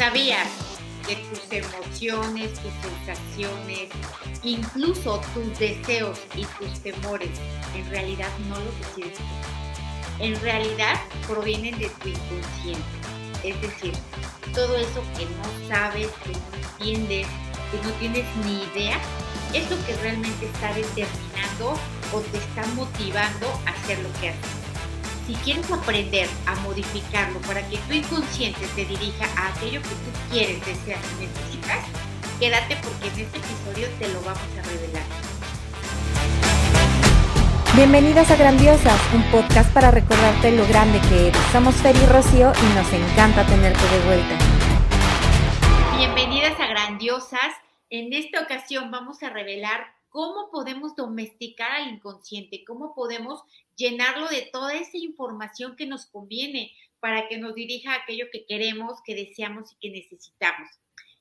¿Sabías que tus emociones, tus sensaciones, incluso tus deseos y tus temores en realidad no los decides tú? En realidad provienen de tu inconsciente. Es decir, todo eso que no sabes, que no entiendes, que no tienes ni idea, es lo que realmente está determinando o te está motivando a hacer lo que haces. Si quieres aprender a modificarlo para que tu inconsciente te dirija a aquello que tú quieres, deseas y necesitas, quédate porque en este episodio te lo vamos a revelar. Bienvenidas a Grandiosas, un podcast para recordarte lo grande que eres. Somos Fer y Rocío y nos encanta tenerte de vuelta. Bienvenidas a Grandiosas. En esta ocasión vamos a revelar cómo podemos domesticar al inconsciente, cómo podemos llenarlo de toda esa información que nos conviene para que nos dirija a aquello que queremos, que deseamos y que necesitamos.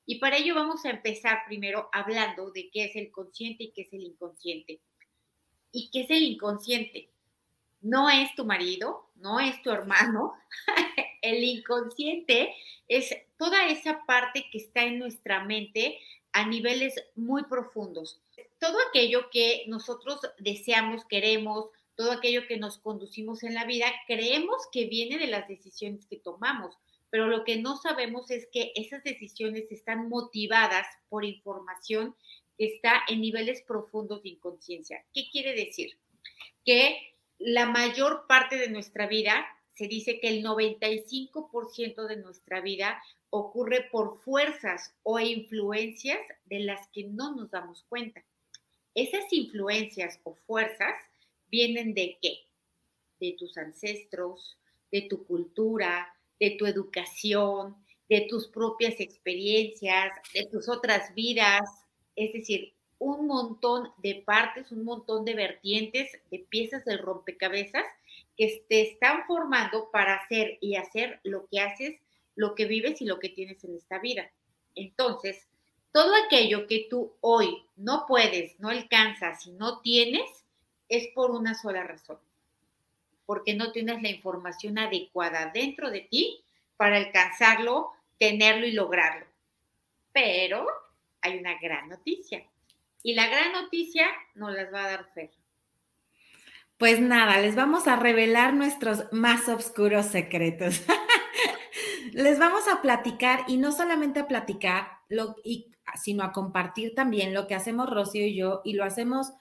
Y para ello vamos a empezar primero hablando de qué es el consciente y qué es el inconsciente. ¿Y qué es el inconsciente? No es tu marido, no es tu hermano. el inconsciente es toda esa parte que está en nuestra mente a niveles muy profundos. Todo aquello que nosotros deseamos, queremos, todo aquello que nos conducimos en la vida, creemos que viene de las decisiones que tomamos, pero lo que no sabemos es que esas decisiones están motivadas por información que está en niveles profundos de inconsciencia. ¿Qué quiere decir? Que la mayor parte de nuestra vida, se dice que el 95% de nuestra vida ocurre por fuerzas o influencias de las que no nos damos cuenta. Esas influencias o fuerzas vienen de qué? De tus ancestros, de tu cultura, de tu educación, de tus propias experiencias, de tus otras vidas, es decir, un montón de partes, un montón de vertientes, de piezas del rompecabezas que te están formando para hacer y hacer lo que haces lo que vives y lo que tienes en esta vida. Entonces, todo aquello que tú hoy no puedes, no alcanzas y no tienes, es por una sola razón. Porque no tienes la información adecuada dentro de ti para alcanzarlo, tenerlo y lograrlo. Pero hay una gran noticia. Y la gran noticia nos las va a dar Fer. Pues nada, les vamos a revelar nuestros más oscuros secretos. les vamos a platicar y no solamente a platicar, sino a compartir también lo que hacemos Rocío y yo y lo hacemos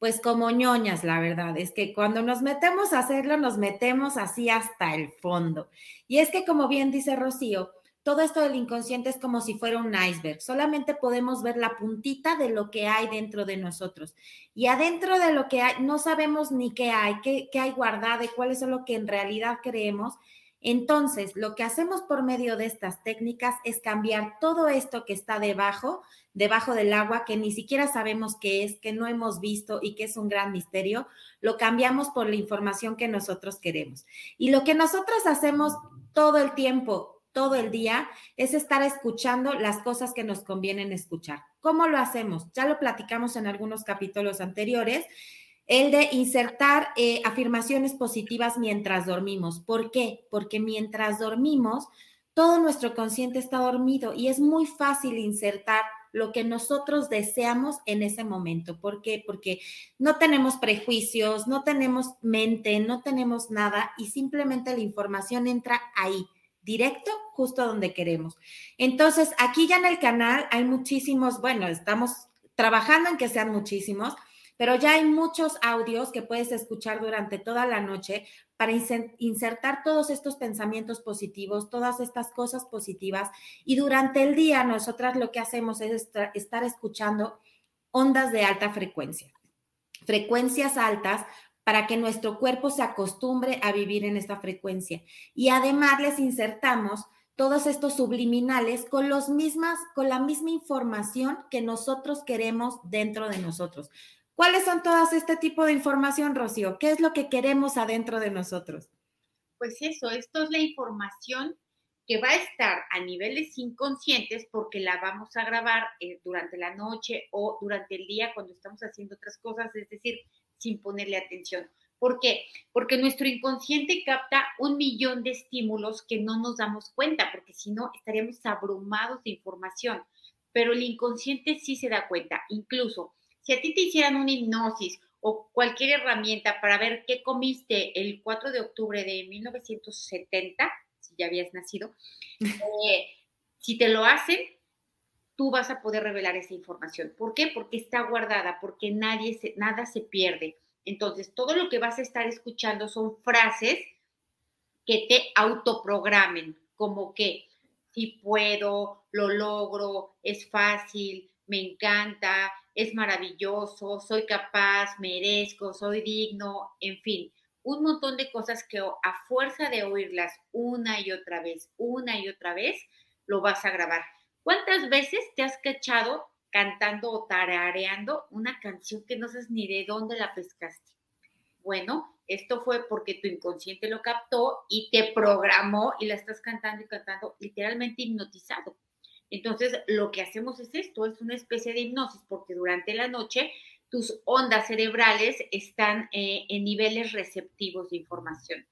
pues como ñoñas, la verdad, es que cuando nos metemos a hacerlo, nos metemos así hasta el fondo. Y es que como bien dice Rocío, todo esto del inconsciente es como si fuera un iceberg, solamente podemos ver la puntita de lo que hay dentro de nosotros. Y adentro de lo que hay, no sabemos ni qué hay, qué, qué hay guardado y cuáles son lo que en realidad creemos. Entonces, lo que hacemos por medio de estas técnicas es cambiar todo esto que está debajo, debajo del agua, que ni siquiera sabemos qué es, que no hemos visto y que es un gran misterio, lo cambiamos por la información que nosotros queremos. Y lo que nosotros hacemos todo el tiempo, todo el día, es estar escuchando las cosas que nos convienen escuchar. ¿Cómo lo hacemos? Ya lo platicamos en algunos capítulos anteriores el de insertar eh, afirmaciones positivas mientras dormimos. ¿Por qué? Porque mientras dormimos, todo nuestro consciente está dormido y es muy fácil insertar lo que nosotros deseamos en ese momento. ¿Por qué? Porque no tenemos prejuicios, no tenemos mente, no tenemos nada y simplemente la información entra ahí, directo, justo donde queremos. Entonces, aquí ya en el canal hay muchísimos, bueno, estamos trabajando en que sean muchísimos pero ya hay muchos audios que puedes escuchar durante toda la noche para insertar todos estos pensamientos positivos, todas estas cosas positivas. Y durante el día nosotras lo que hacemos es estar escuchando ondas de alta frecuencia, frecuencias altas para que nuestro cuerpo se acostumbre a vivir en esta frecuencia. Y además les insertamos todos estos subliminales con los mismas con la misma información que nosotros queremos dentro de nosotros. ¿Cuáles son todas este tipo de información, Rocío? ¿Qué es lo que queremos adentro de nosotros? Pues eso, esto es la información que va a estar a niveles inconscientes porque la vamos a grabar eh, durante la noche o durante el día cuando estamos haciendo otras cosas, es decir, sin ponerle atención. ¿Por qué? Porque nuestro inconsciente capta un millón de estímulos que no nos damos cuenta, porque si no estaríamos abrumados de información. Pero el inconsciente sí se da cuenta. Incluso si a ti te hicieran una hipnosis o cualquier herramienta para ver qué comiste el 4 de octubre de 1970, si ya habías nacido, eh, si te lo hacen, tú vas a poder revelar esa información. ¿Por qué? Porque está guardada, porque nadie se, nada se pierde. Entonces, todo lo que vas a estar escuchando son frases que te autoprogramen, como que si puedo, lo logro, es fácil, me encanta, es maravilloso, soy capaz, merezco, soy digno, en fin, un montón de cosas que a fuerza de oírlas una y otra vez, una y otra vez, lo vas a grabar. ¿Cuántas veces te has cachado cantando o tarareando una canción que no sabes ni de dónde la pescaste. Bueno, esto fue porque tu inconsciente lo captó y te programó y la estás cantando y cantando literalmente hipnotizado. Entonces, lo que hacemos es esto, es una especie de hipnosis, porque durante la noche tus ondas cerebrales están eh, en niveles receptivos de información.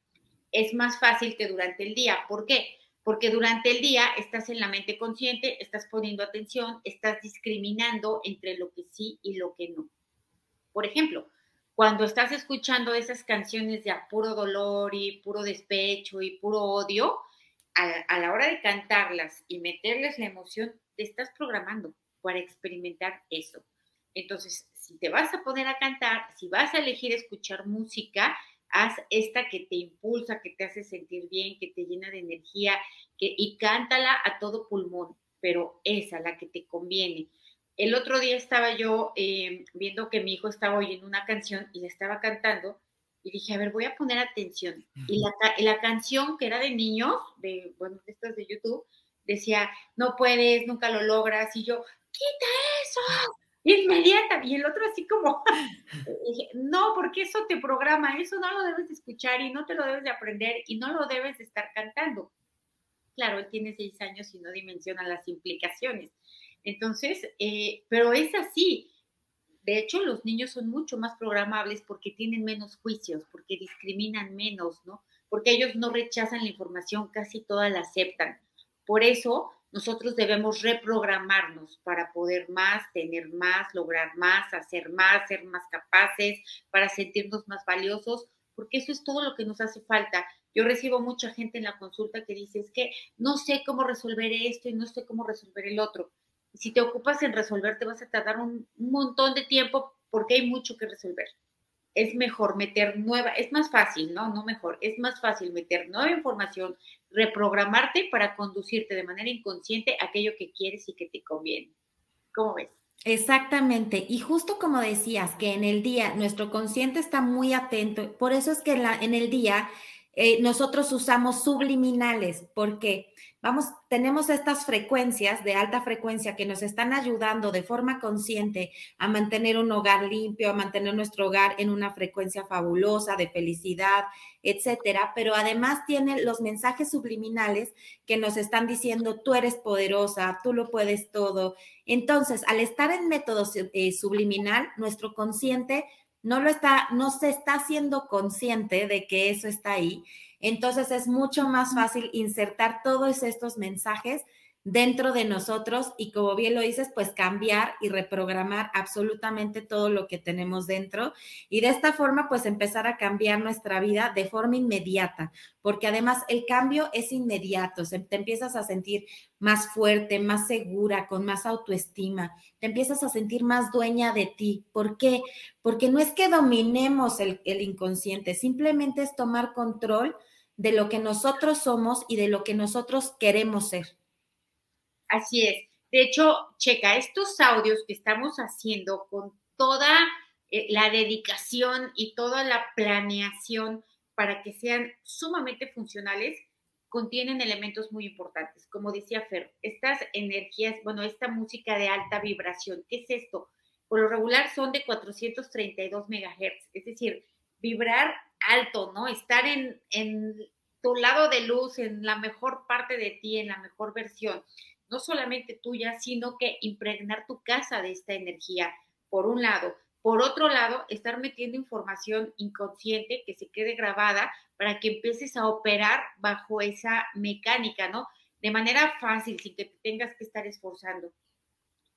Es más fácil que durante el día. ¿Por qué? porque durante el día estás en la mente consciente, estás poniendo atención, estás discriminando entre lo que sí y lo que no. Por ejemplo, cuando estás escuchando esas canciones de puro dolor y puro despecho y puro odio, a, la hora de cantarlas y meterles la emoción, te estás programando para experimentar eso. Entonces, si te vas a poner a cantar, si vas a elegir escuchar música, haz esta que te impulsa, que te hace sentir bien, que te llena de energía, y cántala a todo pulmón, pero esa, la que te conviene. El otro día estaba yo em, viendo que mi hijo estaba oyendo una canción y la estaba cantando y dije, a ver, voy a poner atención. Y la, la canción que era de niños, de, bueno, estas de YouTube, decía, no puedes, nunca lo logras. Y yo, quita eso, inmediata. Y el otro así como, no, porque eso te programa, eso no lo debes de escuchar y no te lo debes de aprender y no lo debes de estar cantando. Claro, él tiene seis años y no dimensiona las implicaciones. Entonces, eh, pero es así. De hecho, los niños son mucho más programables porque tienen menos juicios, porque discriminan menos, ¿no? Porque ellos no rechazan la información, casi toda la aceptan. Por eso, nosotros debemos reprogramarnos para poder más, tener más, lograr más, hacer más, ser más capaces, para sentirnos más valiosos, porque eso es todo lo que nos hace falta. Yo recibo mucha gente en la consulta que dice, es que no sé cómo resolver esto y no sé cómo resolver el otro. Si te ocupas en resolver, te vas a tardar un, montón de tiempo porque hay mucho que resolver es mejor meter nueva, es más fácil, ¿no? No mejor, es más fácil meter nueva información, reprogramarte para conducirte de manera inconsciente aquello que quieres y que te conviene. ¿Cómo ves? Exactamente. Y justo como decías, que en el día nuestro consciente está muy atento, por eso es que la, en el día eh, nosotros usamos subliminales, porque vamos, tenemos estas frecuencias de alta frecuencia que nos están ayudando de forma consciente a mantener un hogar limpio, a mantener nuestro hogar en una frecuencia fabulosa de felicidad, etcétera. Pero además tiene los mensajes subliminales que nos están diciendo tú eres poderosa, tú lo puedes todo. Entonces, al estar en método eh, subliminal, nuestro consciente no lo está, no se está haciendo consciente de que eso está ahí. Entonces es mucho más fácil insertar todos estos mensajes dentro de nosotros y como bien lo dices, pues cambiar y reprogramar absolutamente todo lo que tenemos dentro y de esta forma pues empezar a cambiar nuestra vida de forma inmediata, porque además el cambio es inmediato, te empiezas a sentir más fuerte, más segura, con más autoestima, te empiezas a sentir más dueña de ti. ¿Por qué? Porque no es que dominemos el, inconsciente, simplemente es tomar control de lo que nosotros somos y de lo que nosotros queremos ser. Así es. De hecho, checa, estos audios que estamos haciendo con toda eh, la dedicación y toda la planeación para que sean sumamente funcionales, contienen elementos muy importantes. Como decía Fer, estas energías, bueno, esta música de alta vibración, ¿qué es esto? Por lo regular son de 432 megahertz, es decir, vibrar alto, ¿no? Estar en, en tu lado de luz, en la mejor parte de ti, en la mejor versión no solamente tuya, sino que impregnar tu casa de esta energía, por un lado. Por otro lado, estar metiendo información inconsciente que se quede grabada para que empieces a operar bajo esa mecánica, ¿no? De manera fácil, sin que te tengas que estar esforzando.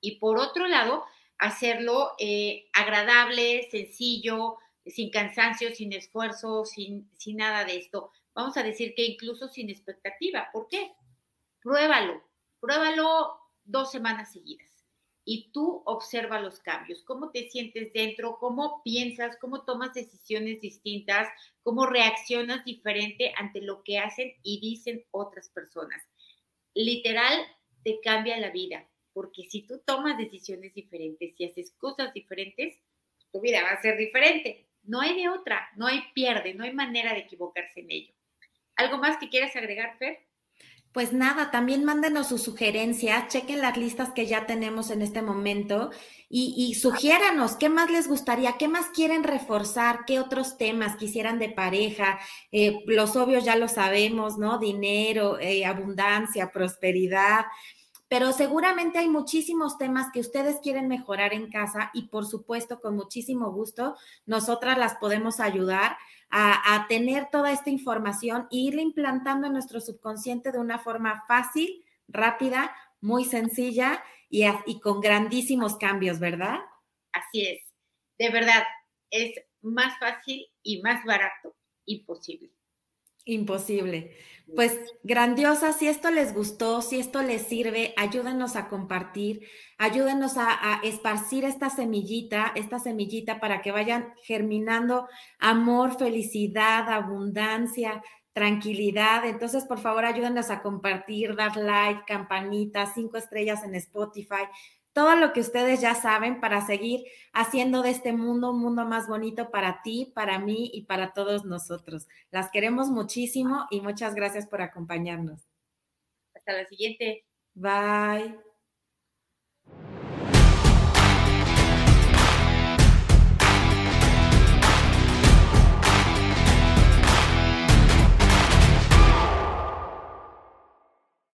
Y por otro lado, hacerlo eh, agradable, sencillo, sin cansancio, sin esfuerzo, sin, sin nada de esto. Vamos a decir que incluso sin expectativa. ¿Por qué? Pruébalo, pruébalo dos semanas seguidas y tú observa los cambios, cómo te sientes dentro, cómo piensas, cómo tomas decisiones distintas, cómo reaccionas diferente ante lo que hacen y dicen otras personas. Literal, te cambia la vida, porque si tú tomas decisiones diferentes y haces cosas diferentes, tu vida va a ser diferente. No hay de otra, no hay pierde, no hay manera de equivocarse en ello. ¿Algo más que quieras agregar, Fer? Pues nada, también mándenos sus sugerencias, chequen las listas que ya tenemos en este momento y, sugiéranos qué más les gustaría, qué más quieren reforzar, qué otros temas quisieran de pareja. Eh, los obvios ya lo sabemos, ¿no? Dinero, eh, abundancia, prosperidad pero seguramente hay muchísimos temas que ustedes quieren mejorar en casa y por supuesto con muchísimo gusto nosotras las podemos ayudar a, tener toda esta información e irla implantando en nuestro subconsciente de una forma fácil, rápida, muy sencilla y, y con grandísimos cambios, ¿verdad? Así es, de verdad, es más fácil y más barato imposible. Imposible. Pues grandiosa, si esto les gustó, si esto les sirve, ayúdenos a compartir, ayúdenos a, esparcir esta semillita, esta semillita para que vayan germinando amor, felicidad, abundancia, tranquilidad. Entonces, por favor, ayúdenos a compartir, dar like, campanita, cinco estrellas en Spotify, todo lo que ustedes ya saben para seguir haciendo de este mundo un mundo más bonito para ti, para mí y para todos nosotros. Las queremos muchísimo y muchas gracias por acompañarnos. Hasta la siguiente. Bye.